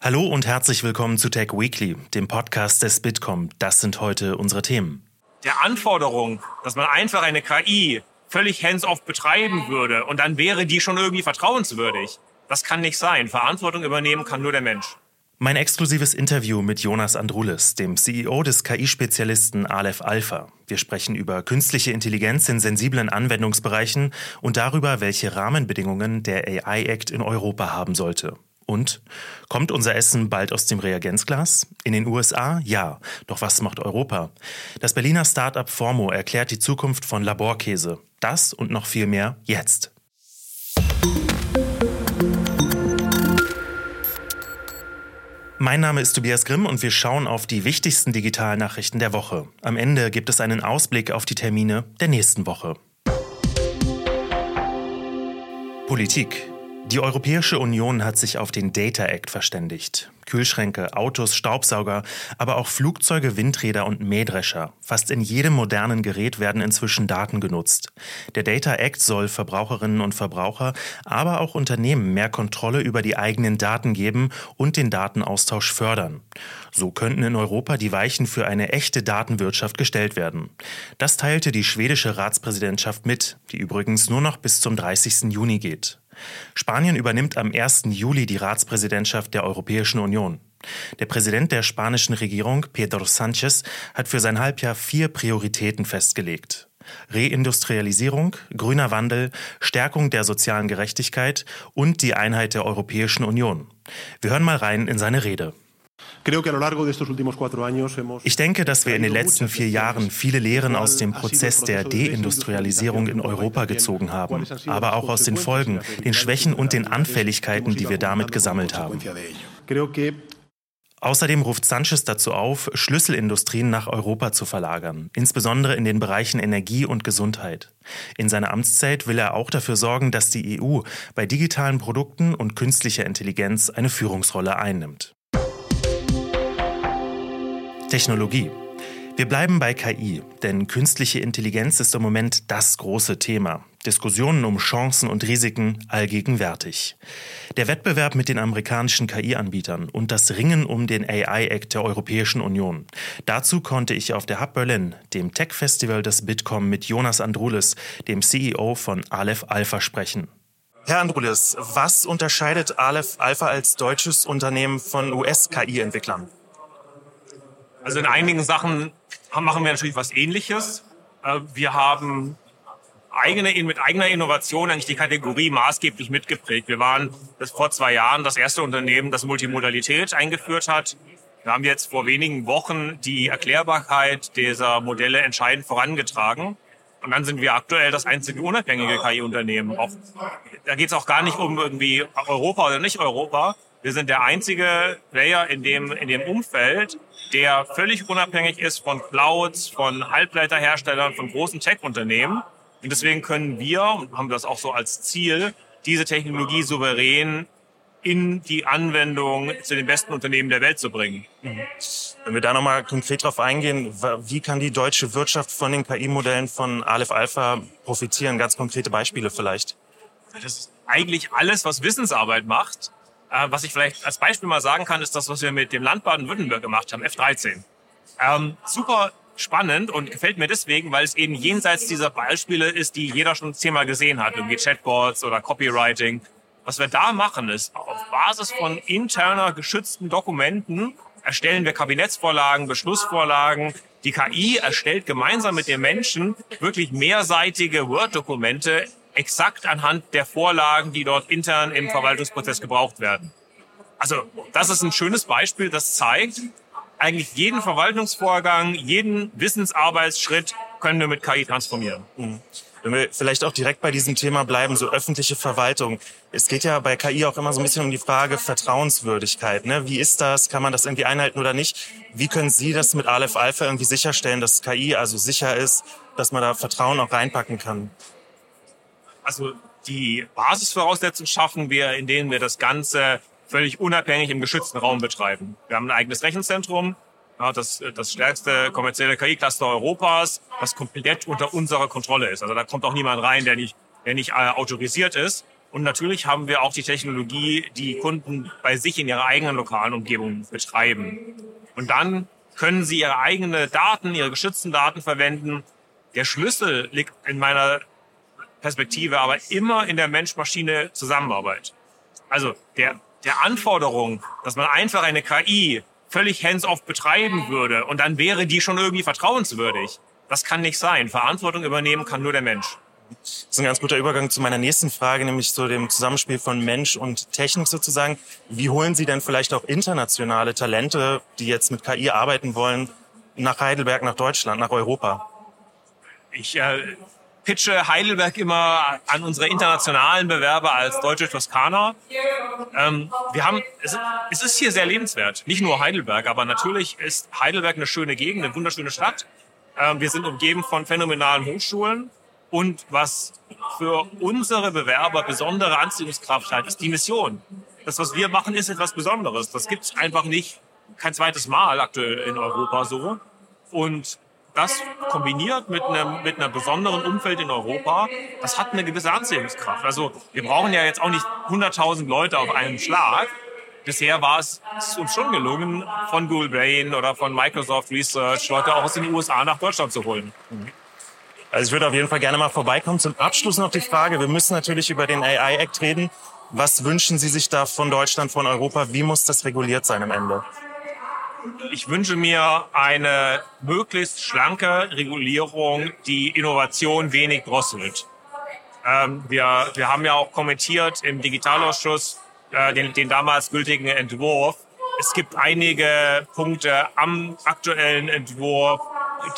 Hallo und herzlich willkommen zu Tech Weekly, dem Podcast des Bitkom. Das sind heute unsere Themen. Der Anforderung, dass man einfach eine KI völlig hands-off betreiben würde und dann wäre die schon irgendwie vertrauenswürdig. Das kann nicht sein. Verantwortung übernehmen kann nur der Mensch. Mein exklusives Interview mit Jonas Andrulis, dem CEO des KI-Spezialisten Aleph Alpha. Wir sprechen über künstliche Intelligenz in sensiblen Anwendungsbereichen und darüber, welche Rahmenbedingungen der AI Act in Europa haben sollte. Und kommt unser Essen bald aus dem Reagenzglas? In den USA? Ja. Doch was macht Europa? Das Berliner Startup Formo erklärt die Zukunft von Laborkäse. Das und noch viel mehr jetzt. Mein Name ist Tobias Grimm und wir schauen auf die wichtigsten Digitalnachrichten der Woche. Am Ende gibt es einen Ausblick auf die Termine der nächsten Woche. Politik. Die Europäische Union hat sich auf den Data Act verständigt. Kühlschränke, Autos, Staubsauger, aber auch Flugzeuge, Windräder und Mähdrescher. Fast in jedem modernen Gerät werden inzwischen Daten genutzt. Der Data Act soll Verbraucherinnen und Verbraucher, aber auch Unternehmen mehr Kontrolle über die eigenen Daten geben und den Datenaustausch fördern. So könnten in Europa die Weichen für eine echte Datenwirtschaft gestellt werden. Das teilte die schwedische Ratspräsidentschaft mit, die übrigens nur noch bis zum 30. Juni geht. Spanien übernimmt am 1. Juli die Ratspräsidentschaft der Europäischen Union. Der Präsident der spanischen Regierung, Pedro Sánchez, hat für sein Halbjahr vier Prioritäten festgelegt. Reindustrialisierung, grüner Wandel, Stärkung der sozialen Gerechtigkeit und die Einheit der Europäischen Union. Wir hören mal rein in seine Rede. Ich denke, dass wir in den letzten vier Jahren viele Lehren aus dem Prozess der Deindustrialisierung in Europa gezogen haben, aber auch aus den Folgen, den Schwächen und den Anfälligkeiten, die wir damit gesammelt haben. Außerdem ruft Sanchez dazu auf, Schlüsselindustrien nach Europa zu verlagern, insbesondere in den Bereichen Energie und Gesundheit. In seiner Amtszeit will er auch dafür sorgen, dass die EU bei digitalen Produkten und künstlicher Intelligenz eine Führungsrolle einnimmt. Technologie. Wir bleiben bei KI, denn künstliche Intelligenz ist im Moment das große Thema. Diskussionen um Chancen und Risiken allgegenwärtig. Der Wettbewerb mit den amerikanischen KI-Anbietern und das Ringen um den AI-Act der Europäischen Union. Dazu konnte ich auf der Hub Berlin, dem Tech-Festival des Bitkom, mit Jonas Andrulis, dem CEO von Aleph Alpha, sprechen. Herr Andrulis, was unterscheidet Aleph Alpha als deutsches Unternehmen von US-KI-Entwicklern? Also in einigen Sachen machen wir natürlich was Ähnliches. Äh, wir haben eigene, mit eigener Innovation eigentlich die Kategorie maßgeblich mitgeprägt. Wir waren bis vor zwei Jahren das erste Unternehmen, das Multimodalität eingeführt hat. Wir haben jetzt vor wenigen Wochen die Erklärbarkeit dieser Modelle entscheidend vorangetragen. Und dann sind wir aktuell das einzige unabhängige KI-Unternehmen. Da geht es auch gar nicht um irgendwie Europa oder nicht Europa, wir sind der einzige Player in dem, in dem Umfeld, der völlig unabhängig ist von Clouds, von Halbleiterherstellern, von großen Tech-Unternehmen. Und deswegen können wir, und haben das auch so als Ziel, diese Technologie souverän in die Anwendung zu den besten Unternehmen der Welt zu bringen. Wenn wir da nochmal konkret drauf eingehen, wie kann die deutsche Wirtschaft von den KI-Modellen von Aleph Alpha profitieren? Ganz konkrete Beispiele vielleicht. Das ist eigentlich alles, was Wissensarbeit macht, äh, was ich vielleicht als Beispiel mal sagen kann, ist das, was wir mit dem Land Baden-Württemberg gemacht haben, F13. Ähm, super spannend und gefällt mir deswegen, weil es eben jenseits dieser Beispiele ist, die jeder schon zehnmal gesehen hat, irgendwie Chatbots oder Copywriting. Was wir da machen, ist auf Basis von interner geschützten Dokumenten erstellen wir Kabinettsvorlagen, Beschlussvorlagen. Die KI erstellt gemeinsam mit den Menschen wirklich mehrseitige Word-Dokumente, exakt anhand der Vorlagen, die dort intern im Verwaltungsprozess gebraucht werden. Also das ist ein schönes Beispiel, das zeigt, eigentlich jeden Verwaltungsvorgang, jeden Wissensarbeitsschritt können wir mit KI transformieren. Mhm. Wenn wir vielleicht auch direkt bei diesem Thema bleiben, so öffentliche Verwaltung. Es geht ja bei KI auch immer so ein bisschen um die Frage Vertrauenswürdigkeit. Ne? Wie ist das? Kann man das irgendwie einhalten oder nicht? Wie können Sie das mit Aleph Alpha irgendwie sicherstellen, dass KI also sicher ist, dass man da Vertrauen auch reinpacken kann? Also die Basisvoraussetzungen schaffen wir, indem wir das Ganze völlig unabhängig im geschützten Raum betreiben. Wir haben ein eigenes Rechenzentrum, das, das stärkste kommerzielle KI-Cluster Europas, das komplett unter unserer Kontrolle ist. Also da kommt auch niemand rein, der nicht, der nicht äh, autorisiert ist. Und natürlich haben wir auch die Technologie, die Kunden bei sich in ihrer eigenen lokalen Umgebung betreiben. Und dann können sie ihre eigenen Daten, ihre geschützten Daten verwenden. Der Schlüssel liegt in meiner Perspektive aber immer in der Mensch-Maschine-Zusammenarbeit. Also der, der Anforderung, dass man einfach eine KI völlig hands-off betreiben würde und dann wäre die schon irgendwie vertrauenswürdig. Das kann nicht sein. Verantwortung übernehmen kann nur der Mensch. Das ist ein ganz guter Übergang zu meiner nächsten Frage, nämlich zu dem Zusammenspiel von Mensch und Technik sozusagen. Wie holen Sie denn vielleicht auch internationale Talente, die jetzt mit KI arbeiten wollen, nach Heidelberg, nach Deutschland, nach Europa? Ich äh, pitche Heidelberg immer an unsere internationalen Bewerber als deutsche Toskana. Ähm, wir haben, es, es ist hier sehr lebenswert. Nicht nur Heidelberg, aber natürlich ist Heidelberg eine schöne Gegend, eine wunderschöne Stadt. Ähm, wir sind umgeben von phänomenalen Hochschulen. Und was für unsere Bewerber besondere Anziehungskraft hat, ist die Mission. Das, was wir machen, ist etwas Besonderes. Das gibt es einfach nicht kein zweites Mal aktuell in Europa so. Und das kombiniert mit einem, mit einer besonderen Umfeld in Europa, das hat eine gewisse Anziehungskraft. Also wir brauchen ja jetzt auch nicht 100.000 Leute auf einen Schlag. Bisher war es uns schon gelungen, von Google Brain oder von Microsoft Research Leute auch aus den USA nach Deutschland zu holen. Also ich würde auf jeden Fall gerne mal vorbeikommen. Zum Abschluss noch die Frage, wir müssen natürlich über den AI-Act reden. Was wünschen Sie sich da von Deutschland, von Europa? Wie muss das reguliert sein am Ende? Ich wünsche mir eine möglichst schlanke Regulierung, die Innovation wenig drosselt. Ähm, wir, wir haben ja auch kommentiert im Digitalausschuss äh, den, den damals gültigen Entwurf. Es gibt einige Punkte am aktuellen Entwurf,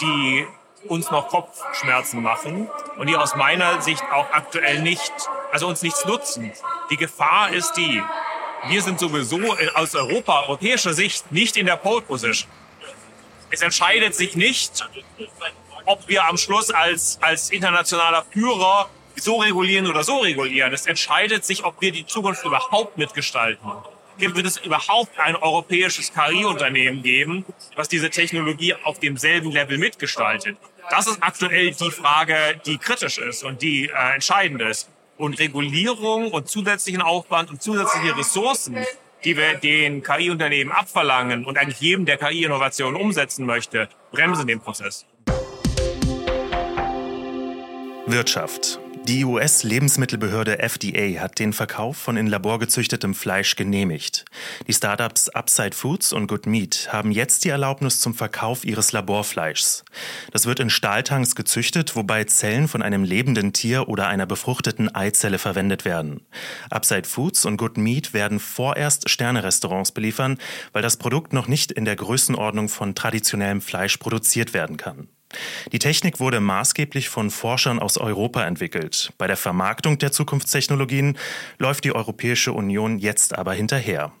die uns noch Kopfschmerzen machen und die aus meiner Sicht auch aktuell nicht, also uns nichts nutzen. Die Gefahr ist die, wir sind sowieso aus Europa, europäischer Sicht nicht in der Pole Position. Es entscheidet sich nicht, ob wir am Schluss als, als internationaler Führer so regulieren oder so regulieren. Es entscheidet sich, ob wir die Zukunft überhaupt mitgestalten wird es überhaupt ein europäisches KI-Unternehmen geben, was diese Technologie auf demselben Level mitgestaltet? Das ist aktuell die Frage, die kritisch ist und die äh, entscheidend ist. Und Regulierung und zusätzlichen Aufwand und zusätzliche Ressourcen, die wir den KI-Unternehmen abverlangen und eigentlich jedem, der KI-Innovation umsetzen möchte, bremsen den Prozess. Wirtschaft. Die US-Lebensmittelbehörde FDA hat den Verkauf von in Labor gezüchtetem Fleisch genehmigt. Die Startups Upside Foods und Good Meat haben jetzt die Erlaubnis zum Verkauf ihres Laborfleischs. Das wird in Stahltanks gezüchtet, wobei Zellen von einem lebenden Tier oder einer befruchteten Eizelle verwendet werden. Upside Foods und Good Meat werden vorerst Sternerestaurants beliefern, weil das Produkt noch nicht in der Größenordnung von traditionellem Fleisch produziert werden kann. Die Technik wurde maßgeblich von Forschern aus Europa entwickelt. Bei der Vermarktung der Zukunftstechnologien läuft die Europäische Union jetzt aber hinterher.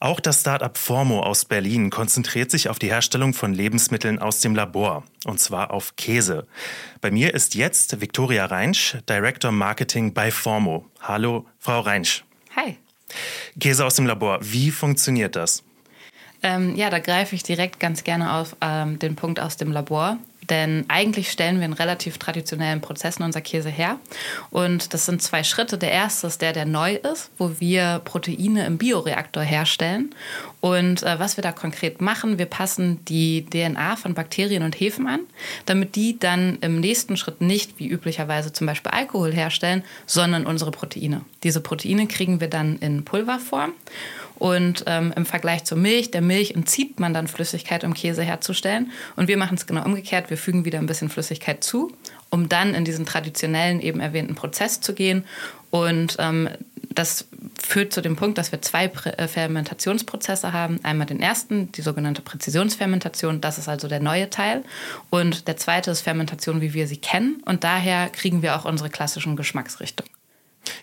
Auch das Start-up Formo aus Berlin konzentriert sich auf die Herstellung von Lebensmitteln aus dem Labor, und zwar auf Käse. Bei mir ist jetzt Viktoria Reinsch, Director Marketing bei Formo. Hallo, Frau Reinsch. Hi. Käse aus dem Labor, wie funktioniert das? Ähm, ja, da greife ich direkt ganz gerne auf ähm, den Punkt aus dem Labor. Denn eigentlich stellen wir in relativ traditionellen Prozessen unser Käse her. Und das sind zwei Schritte. Der erste ist der, der neu ist, wo wir Proteine im Bioreaktor herstellen. Und äh, was wir da konkret machen, wir passen die DNA von Bakterien und Hefen an, damit die dann im nächsten Schritt nicht wie üblicherweise zum Beispiel Alkohol herstellen, sondern unsere Proteine. Diese Proteine kriegen wir dann in Pulverform. Und ähm, im Vergleich zur Milch, der Milch entzieht man dann Flüssigkeit, um Käse herzustellen. Und wir machen es genau umgekehrt. Wir fügen wieder ein bisschen Flüssigkeit zu, um dann in diesen traditionellen eben erwähnten Prozess zu gehen. Und ähm, das führt zu dem Punkt, dass wir zwei äh, Fermentationsprozesse haben. Einmal den ersten, die sogenannte Präzisionsfermentation, das ist also der neue Teil. Und der zweite ist Fermentation, wie wir sie kennen. Und daher kriegen wir auch unsere klassischen Geschmacksrichtungen.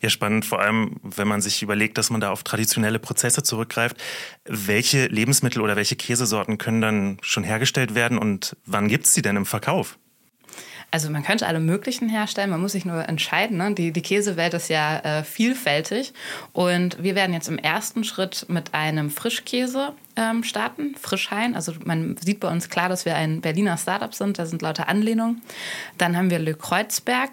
Ja, spannend, vor allem, wenn man sich überlegt, dass man da auf traditionelle Prozesse zurückgreift. Welche Lebensmittel oder welche Käsesorten können dann schon hergestellt werden und wann gibt es sie denn im Verkauf? Also man könnte alle möglichen herstellen, man muss sich nur entscheiden. Ne? Die, die Käsewelt ist ja äh, vielfältig und wir werden jetzt im ersten Schritt mit einem Frischkäse ähm, starten, Frischhain. Also man sieht bei uns klar, dass wir ein Berliner Startup sind, da sind lauter Anlehnungen. Dann haben wir Le Kreuzberg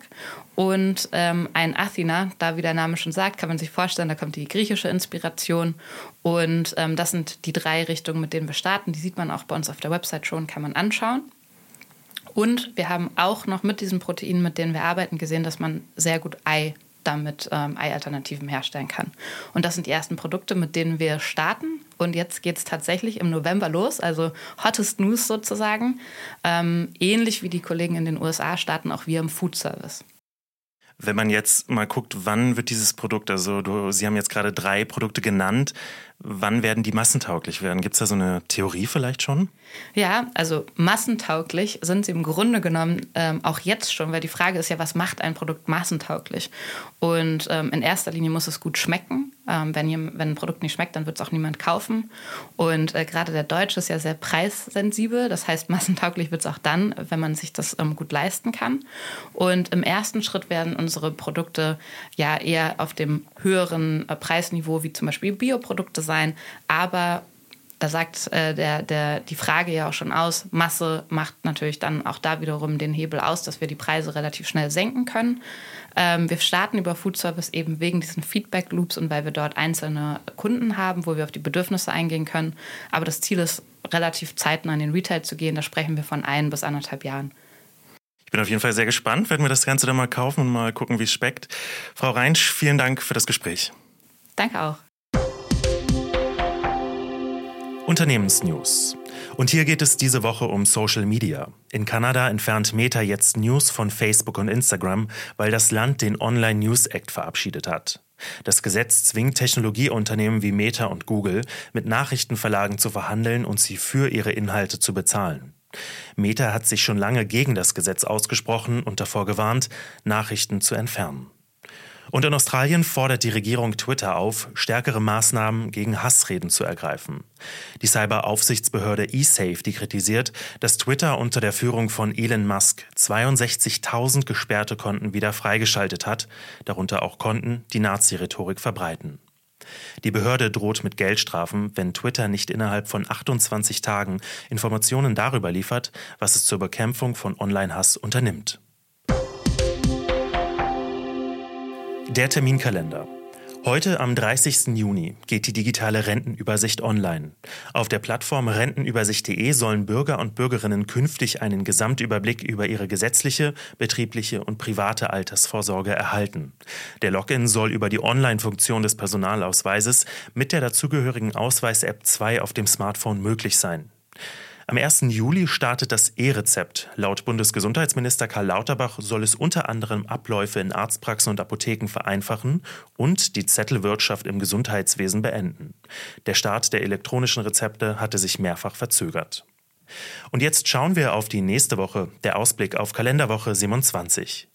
und ähm, ein Athena, da wie der Name schon sagt, kann man sich vorstellen, da kommt die griechische Inspiration und ähm, das sind die drei Richtungen, mit denen wir starten. Die sieht man auch bei uns auf der Website schon, kann man anschauen. Und wir haben auch noch mit diesen Proteinen, mit denen wir arbeiten, gesehen, dass man sehr gut Ei damit ähm, Ei-Alternativen herstellen kann. Und das sind die ersten Produkte, mit denen wir starten. Und jetzt geht es tatsächlich im November los, also hottest News sozusagen. Ähm, ähnlich wie die Kollegen in den USA starten auch wir im Food Service. Wenn man jetzt mal guckt, wann wird dieses Produkt, also du, Sie haben jetzt gerade drei Produkte genannt, wann werden die massentauglich werden? Gibt es da so eine Theorie vielleicht schon? Ja, also massentauglich sind sie im Grunde genommen ähm, auch jetzt schon, weil die Frage ist ja, was macht ein Produkt massentauglich? Und ähm, in erster Linie muss es gut schmecken. Ähm, wenn, hier, wenn ein Produkt nicht schmeckt, dann wird es auch niemand kaufen. Und äh, gerade der Deutsche ist ja sehr preissensibel. Das heißt, massentauglich wird es auch dann, wenn man sich das ähm, gut leisten kann. Und im ersten Schritt werden unsere Produkte ja eher auf dem höheren äh, Preisniveau, wie zum Beispiel Bioprodukte sein. Aber da sagt äh, der, der, die Frage ja auch schon aus, Masse macht natürlich dann auch da wiederum den Hebel aus, dass wir die Preise relativ schnell senken können. Ähm, wir starten über Food Service eben wegen diesen Feedback Loops und weil wir dort einzelne Kunden haben, wo wir auf die Bedürfnisse eingehen können. Aber das Ziel ist, relativ zeitnah in den Retail zu gehen. Da sprechen wir von ein bis anderthalb Jahren. Ich bin auf jeden Fall sehr gespannt, werden wir das Ganze dann mal kaufen und mal gucken, wie es schmeckt. Frau Reinsch, vielen Dank für das Gespräch. Danke auch. Unternehmensnews. Und hier geht es diese Woche um Social Media. In Kanada entfernt Meta jetzt News von Facebook und Instagram, weil das Land den Online News Act verabschiedet hat. Das Gesetz zwingt Technologieunternehmen wie Meta und Google, mit Nachrichtenverlagen zu verhandeln und sie für ihre Inhalte zu bezahlen. Meta hat sich schon lange gegen das Gesetz ausgesprochen und davor gewarnt, Nachrichten zu entfernen. Und in Australien fordert die Regierung Twitter auf, stärkere Maßnahmen gegen Hassreden zu ergreifen. Die Cyberaufsichtsbehörde eSafety kritisiert, dass Twitter unter der Führung von Elon Musk 62.000 gesperrte Konten wieder freigeschaltet hat, darunter auch Konten, die Nazi-Rhetorik verbreiten. Die Behörde droht mit Geldstrafen, wenn Twitter nicht innerhalb von 28 Tagen Informationen darüber liefert, was es zur Bekämpfung von Online-Hass unternimmt. Der Terminkalender. Heute am 30. Juni geht die digitale Rentenübersicht online. Auf der Plattform rentenübersicht.de sollen Bürger und Bürgerinnen künftig einen Gesamtüberblick über ihre gesetzliche, betriebliche und private Altersvorsorge erhalten. Der Login soll über die Online-Funktion des Personalausweises mit der dazugehörigen Ausweis-App 2 auf dem Smartphone möglich sein. Am 1. Juli startet das E-Rezept. Laut Bundesgesundheitsminister Karl Lauterbach soll es unter anderem Abläufe in Arztpraxen und Apotheken vereinfachen und die Zettelwirtschaft im Gesundheitswesen beenden. Der Start der elektronischen Rezepte hatte sich mehrfach verzögert. Und jetzt schauen wir auf die nächste Woche, der Ausblick auf Kalenderwoche 27.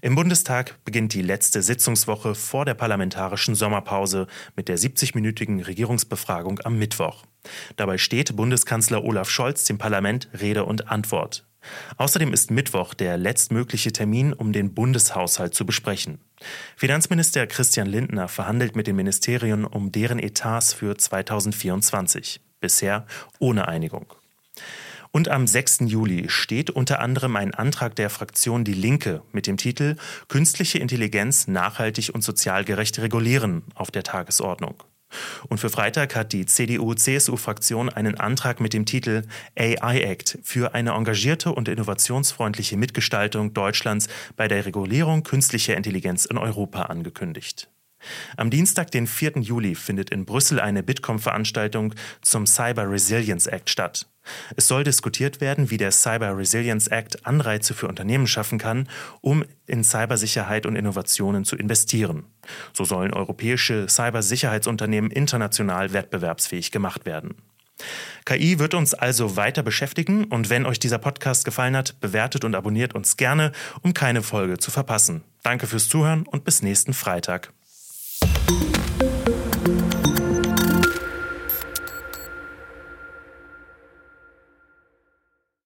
Im Bundestag beginnt die letzte Sitzungswoche vor der parlamentarischen Sommerpause mit der 70-minütigen Regierungsbefragung am Mittwoch. Dabei steht Bundeskanzler Olaf Scholz dem Parlament Rede und Antwort. Außerdem ist Mittwoch der letztmögliche Termin, um den Bundeshaushalt zu besprechen. Finanzminister Christian Lindner verhandelt mit den Ministerien um deren Etats für 2024. Bisher ohne Einigung. Und am 6. Juli steht unter anderem ein Antrag der Fraktion Die Linke mit dem Titel Künstliche Intelligenz nachhaltig und sozial gerecht regulieren auf der Tagesordnung. Und für Freitag hat die CDU-CSU-Fraktion einen Antrag mit dem Titel AI Act für eine engagierte und innovationsfreundliche Mitgestaltung Deutschlands bei der Regulierung künstlicher Intelligenz in Europa angekündigt. Am Dienstag, den 4. Juli, findet in Brüssel eine Bitkom-Veranstaltung zum Cyber Resilience Act statt. Es soll diskutiert werden, wie der Cyber Resilience Act Anreize für Unternehmen schaffen kann, um in Cybersicherheit und Innovationen zu investieren. So sollen europäische Cybersicherheitsunternehmen international wettbewerbsfähig gemacht werden. KI wird uns also weiter beschäftigen und wenn euch dieser Podcast gefallen hat, bewertet und abonniert uns gerne, um keine Folge zu verpassen. Danke fürs Zuhören und bis nächsten Freitag.